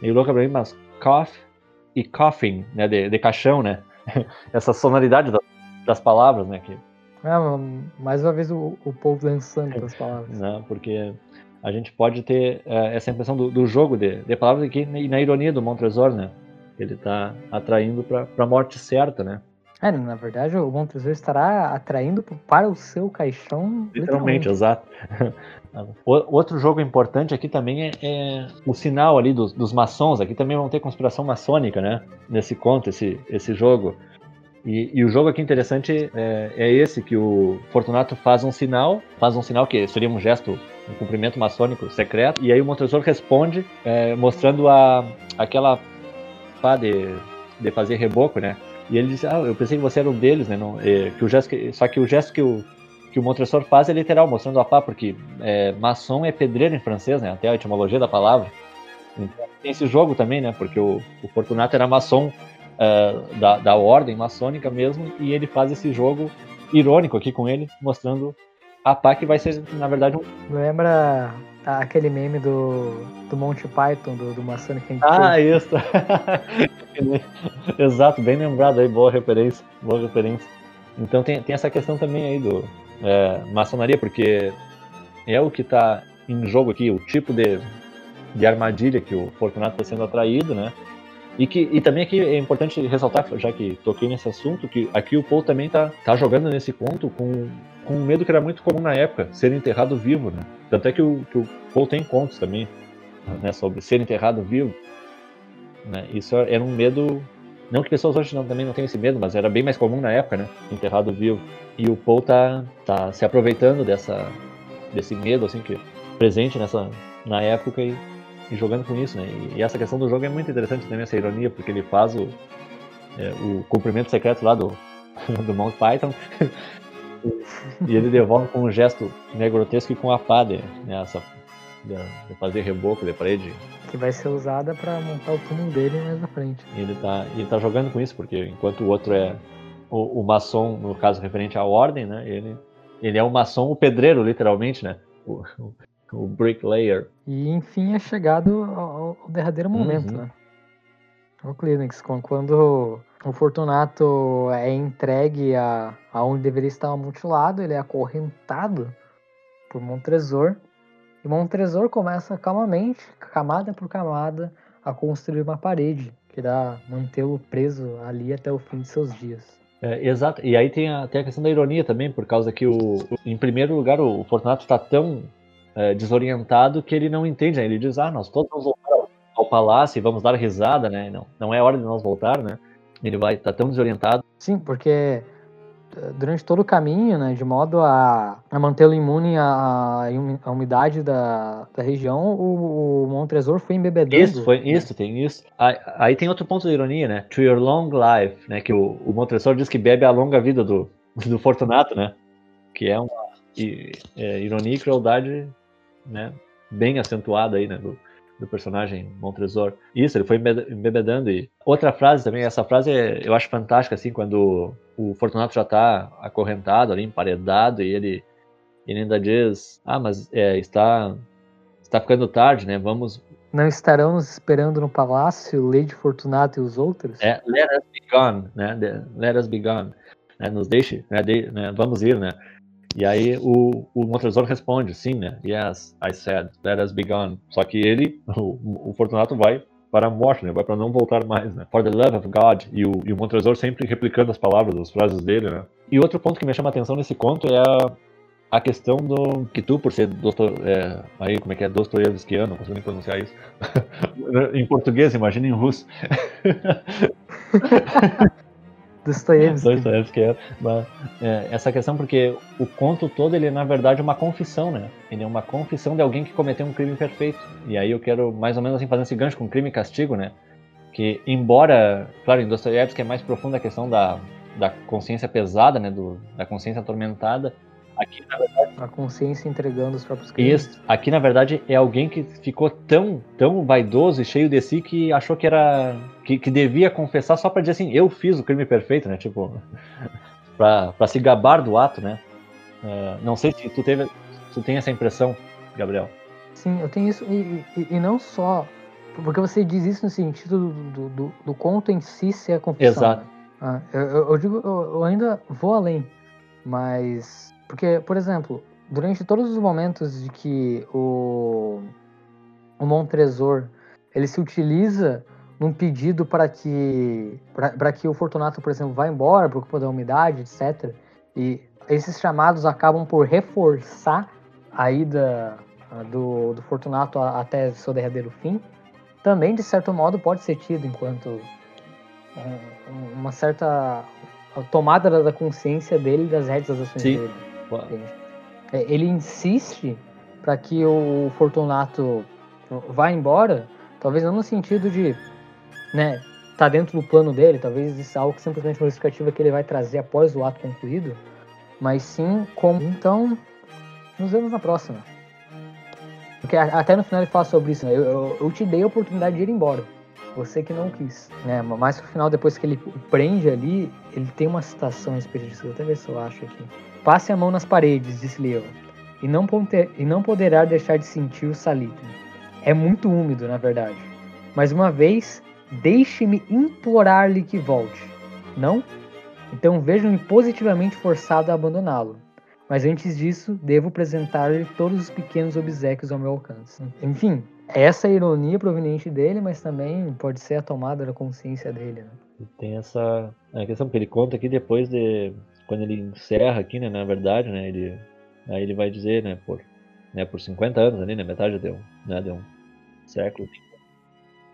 Speaker 2: meio louca pra mim, mas cough e coughing, né, de, de caixão, né? Essa sonoridade das, das palavras, né? Que...
Speaker 1: É, mais uma vez o, o povo dançando as palavras.
Speaker 2: Não, porque a gente pode ter uh, essa impressão do, do jogo de, de, palavras aqui e na ironia do Montresor, né? Ele está atraindo para a morte certa, né?
Speaker 1: É, na verdade, o Montresor estará atraindo para o seu caixão.
Speaker 2: Literalmente, literalmente. exato. Outro jogo importante aqui também é, é o sinal ali dos, dos, maçons. Aqui também vão ter conspiração maçônica, né? Nesse conto, esse, esse jogo. E, e o jogo aqui interessante é, é, esse, que o Fortunato faz um sinal, faz um sinal que seria um gesto, um cumprimento maçônico secreto, e aí o Montresor responde é, mostrando a, aquela pá de, de fazer reboco, né? E ele diz, ah, eu pensei que você era um deles, né? Não, é, que o gesto que, só que o gesto que o, que o Montresor faz é literal, mostrando a pá, porque é, maçom é pedreiro em francês, né? Até a etimologia da palavra. Então, tem esse jogo também, né? Porque o, o Fortunato era maçom uh, da, da ordem maçônica mesmo, e ele faz esse jogo irônico aqui com ele, mostrando a pá que vai ser, na verdade, um.
Speaker 1: Lembra aquele meme do, do Monty Python, do, do maçônico que
Speaker 2: Ah, isso! Exato, bem lembrado aí, boa referência, boa referência. Então tem, tem essa questão também aí do, é, maçonaria, porque é o que está em jogo aqui, o tipo de, de armadilha que o Fortunato está sendo atraído, né? E, que, e também aqui é importante ressaltar, já que toquei nesse assunto, que aqui o Paul também está tá jogando nesse conto com, com um medo que era muito comum na época, ser enterrado vivo, né? Tanto é que o, que o Paul tem contos também né, sobre ser enterrado vivo. Né? Isso era um medo não que pessoas hoje não, também não tenham esse medo, mas era bem mais comum na época, né? Enterrado vivo. E o Paul tá, tá se aproveitando dessa, desse medo, assim, que presente nessa, na época e, e jogando com isso, né? E, e, essa questão do jogo é muito interessante também, essa ironia, porque ele faz o, é, o cumprimento secreto lá do, do Mount Python e ele devolve com um gesto né, grotesco e com a pá né, essa, de fazer reboco de parede
Speaker 1: que vai ser usada para montar o túmulo dele mais na frente.
Speaker 2: Ele tá, ele tá jogando com isso, porque enquanto o outro é o, o maçom, no caso referente à ordem, né? Ele, ele é o maçom, o pedreiro, literalmente, né? O, o, o bricklayer.
Speaker 1: E enfim é chegado ao, ao derradeiro momento, uhum. né? O clímax, quando o Fortunato é entregue a, a onde deveria estar mutilado, ele é acorrentado por Montresor e Montresor começa calmamente, camada por camada, a construir uma parede que irá mantê-lo preso ali até o fim de seus dias.
Speaker 2: É, exato, e aí tem a, tem a questão da ironia também, por causa que, o, em primeiro lugar, o Fortunato está tão é, desorientado que ele não entende, né? ele diz, ah, nós todos vamos voltar ao, ao palácio e vamos dar risada, né? Não, não é hora de nós voltar, né? Ele vai estar tá tão desorientado.
Speaker 1: Sim, porque durante todo o caminho, né, de modo a, a mantê-lo imune à, à umidade da, da região, o, o Montresor foi embebedando.
Speaker 2: Isso, foi, isso, tem isso. Aí, aí, tem outro ponto de ironia, né? To your long life, né? Que o, o Montresor diz que bebe a longa vida do, do Fortunato, né? Que é uma é, ironia e crueldade, né? Bem acentuada aí, né? Do, do personagem Montresor. Isso, ele foi embebedando. E outra frase também, essa frase é, eu acho fantástica, assim, quando o Fortunato já está acorrentado ali, emparedado, e ele, ele ainda diz, ah, mas é, está, está ficando tarde, né, vamos...
Speaker 1: Não estarão nos esperando no palácio, Lady Fortunato e os outros?
Speaker 2: É, let us be gone, né, let us be gone. Né, nos deixe, né, de, né, vamos ir, né. E aí o, o Montresor responde, sim, né? Yes, I said, let us be gone. Só que ele, o, o Fortunato vai para a morte, né? Vai para não voltar mais, né? For the love of God. E o, e o Montresor sempre replicando as palavras, as frases dele, né? E outro ponto que me chama a atenção nesse conto é a, a questão do que tu, por ser doutor, é, aí como é que é, Dostoiévskiano, não consigo nem pronunciar isso. em português, imagina em russo.
Speaker 1: Dostoiévski.
Speaker 2: Dostoiévski é, mas, é, essa questão porque o conto todo ele é na verdade uma confissão, né? Ele é uma confissão de alguém que cometeu um crime perfeito. E aí eu quero mais ou menos assim fazer esse gancho com crime e castigo, né? Que embora, claro, em Dostoiévski é mais profunda a questão da, da consciência pesada, né? Do, da consciência atormentada.
Speaker 1: Aqui, na verdade. A consciência entregando os próprios crimes.
Speaker 2: Isso. Aqui, na verdade, é alguém que ficou tão, tão vaidoso e cheio de si que achou que era. que, que devia confessar só pra dizer assim, eu fiz o crime perfeito, né? Tipo. pra, pra se gabar do ato, né? Uh, não sei se tu teve. Tu tem essa impressão, Gabriel.
Speaker 1: Sim, eu tenho isso. E, e, e não só. Porque você diz isso no sentido do, do, do, conto em si ser a confissão.
Speaker 2: Exato.
Speaker 1: Né? Ah, eu, eu, digo, eu, eu ainda vou além. Mas porque, por exemplo, durante todos os momentos de que o, o Montresor ele se utiliza num pedido para que para que o Fortunato, por exemplo, vá embora por culpa da umidade, etc. E esses chamados acabam por reforçar a ida do, do Fortunato até seu derradeiro fim. Também, de certo modo, pode ser tido enquanto uma certa tomada da consciência dele das rédeas das ações Sim. dele. É, ele insiste para que o Fortunato vá embora, talvez não no sentido de, né, tá dentro do plano dele, talvez isso é algo que simplesmente uma justificativa que ele vai trazer após o ato concluído, mas sim como, então, nos vemos na próxima. Porque até no final ele fala sobre isso, né? eu, eu, eu, te dei a oportunidade de ir embora, você que não quis, né? Mas no final, depois que ele prende ali, ele tem uma citação específica, até ver se eu acho aqui. Passe a mão nas paredes, disse Leo, e não, e não poderá deixar de sentir o salitre. É muito úmido, na verdade. Mais uma vez, deixe-me implorar-lhe que volte. Não? Então vejo-me positivamente forçado a abandoná-lo. Mas antes disso, devo apresentar-lhe todos os pequenos obsequios ao meu alcance. Enfim, essa é ironia proveniente dele, mas também pode ser a tomada da consciência dele. Né?
Speaker 2: Tem essa a questão, porque ele conta aqui depois de quando ele encerra aqui, né, na verdade, né, ele, aí ele vai dizer, né, por, né, por 50 anos ali, né, metade deu, né, deu um século,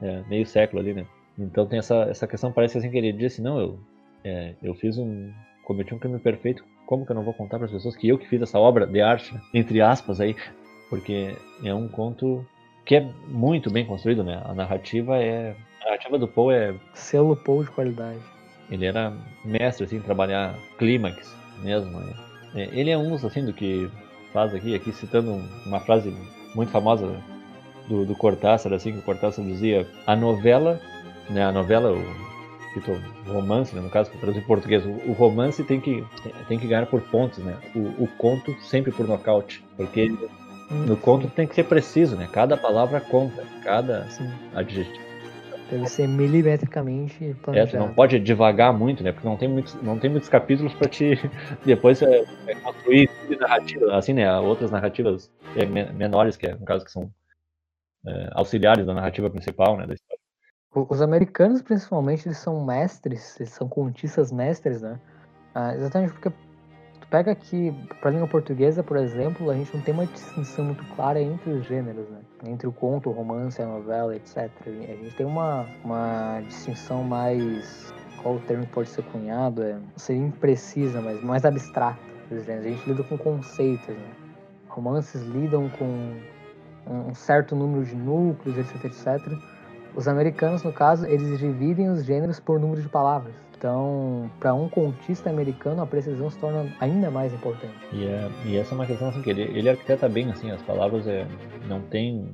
Speaker 2: é, meio século ali, né. Então tem essa, essa questão, parece assim que ele diz assim, não, eu, é, eu fiz um, cometi um crime perfeito, como que eu não vou contar para as pessoas que eu que fiz essa obra de arte, né, entre aspas aí, porque é um conto que é muito bem construído, né, a narrativa é, a narrativa do Poe é...
Speaker 1: Selo Poe de qualidade.
Speaker 2: Ele era mestre assim, em trabalhar clímax mesmo. Né? É, ele é um assim do que faz aqui, aqui citando uma frase muito famosa do, do Cortázar, assim, que o Cortázar dizia, a novela, né, a novela, o, o romance, né, no caso, para traduzir em português, o, o, romance tem que, tem que ganhar por pontos, né, o, o conto sempre por nocaute, porque hum, no conto tem que ser preciso, né, cada palavra conta, cada Sim. adjetivo
Speaker 1: Deve ser milimetricamente
Speaker 2: planejado. É, não pode devagar muito, né? Porque não tem muitos, não tem muitos capítulos para te depois é, é construir narrativa, assim, né? Outras narrativas é, menores, que é, no caso que são é, auxiliares da narrativa principal, né? Da história.
Speaker 1: Os americanos, principalmente, eles são mestres, eles são contistas mestres, né? Ah, exatamente porque pega aqui, para a língua portuguesa, por exemplo, a gente não tem uma distinção muito clara entre os gêneros, né? Entre o conto, o romance, a novela, etc. A gente tem uma, uma distinção mais qual o termo pode ser cunhado, é, seria imprecisa, mas mais abstrata. A gente lida com conceitos, né? Romances lidam com um certo número de núcleos, etc, etc. Os americanos, no caso, eles dividem os gêneros por número de palavras. Então, para um contista americano, a precisão se torna ainda mais importante.
Speaker 2: E, é, e essa é uma questão assim que ele, ele arquiteta bem assim as palavras, é, não tem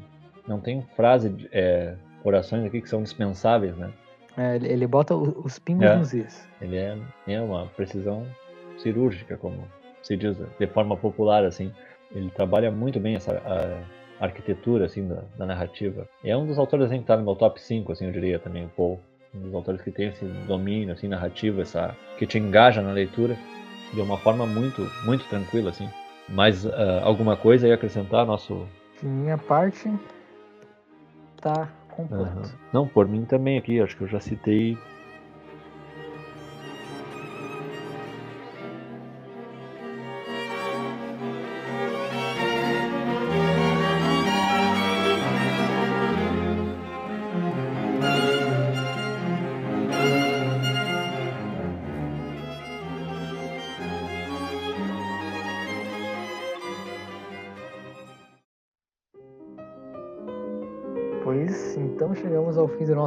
Speaker 2: não tem frase, é, orações aqui que são dispensáveis, né?
Speaker 1: É, ele bota os pingos é, nos is.
Speaker 2: Ele é, é uma precisão cirúrgica, como se diz de forma popular assim. Ele trabalha muito bem essa a, a arquitetura assim da, da, narrativa. É um dos autores assim, que está no meu top 5, assim, eu diria também, o Paul. Um dos autores que tem esse domínio assim narrativo, essa que te engaja na leitura de uma forma muito muito tranquila assim. Mais uh, alguma coisa aí acrescentar nosso
Speaker 1: de minha parte tá completo. Uhum.
Speaker 2: Não, por mim também aqui, acho que eu já citei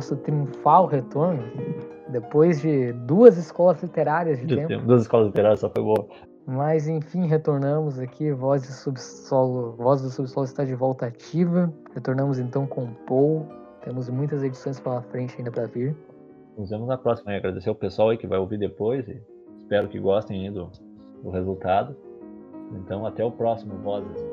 Speaker 1: nosso triunfal retorno, depois de duas escolas literárias de, de tempo. tempo.
Speaker 2: Duas escolas literárias só foi boa.
Speaker 1: Mas enfim, retornamos aqui, Voz do Subsolo, Voz do Subsolo está de volta ativa. Retornamos então com o Paul. Temos muitas edições pela frente ainda para vir.
Speaker 2: Nos vemos na próxima. Agradecer ao pessoal aí que vai ouvir depois. espero que gostem do, do resultado. Então até o próximo, Vozes.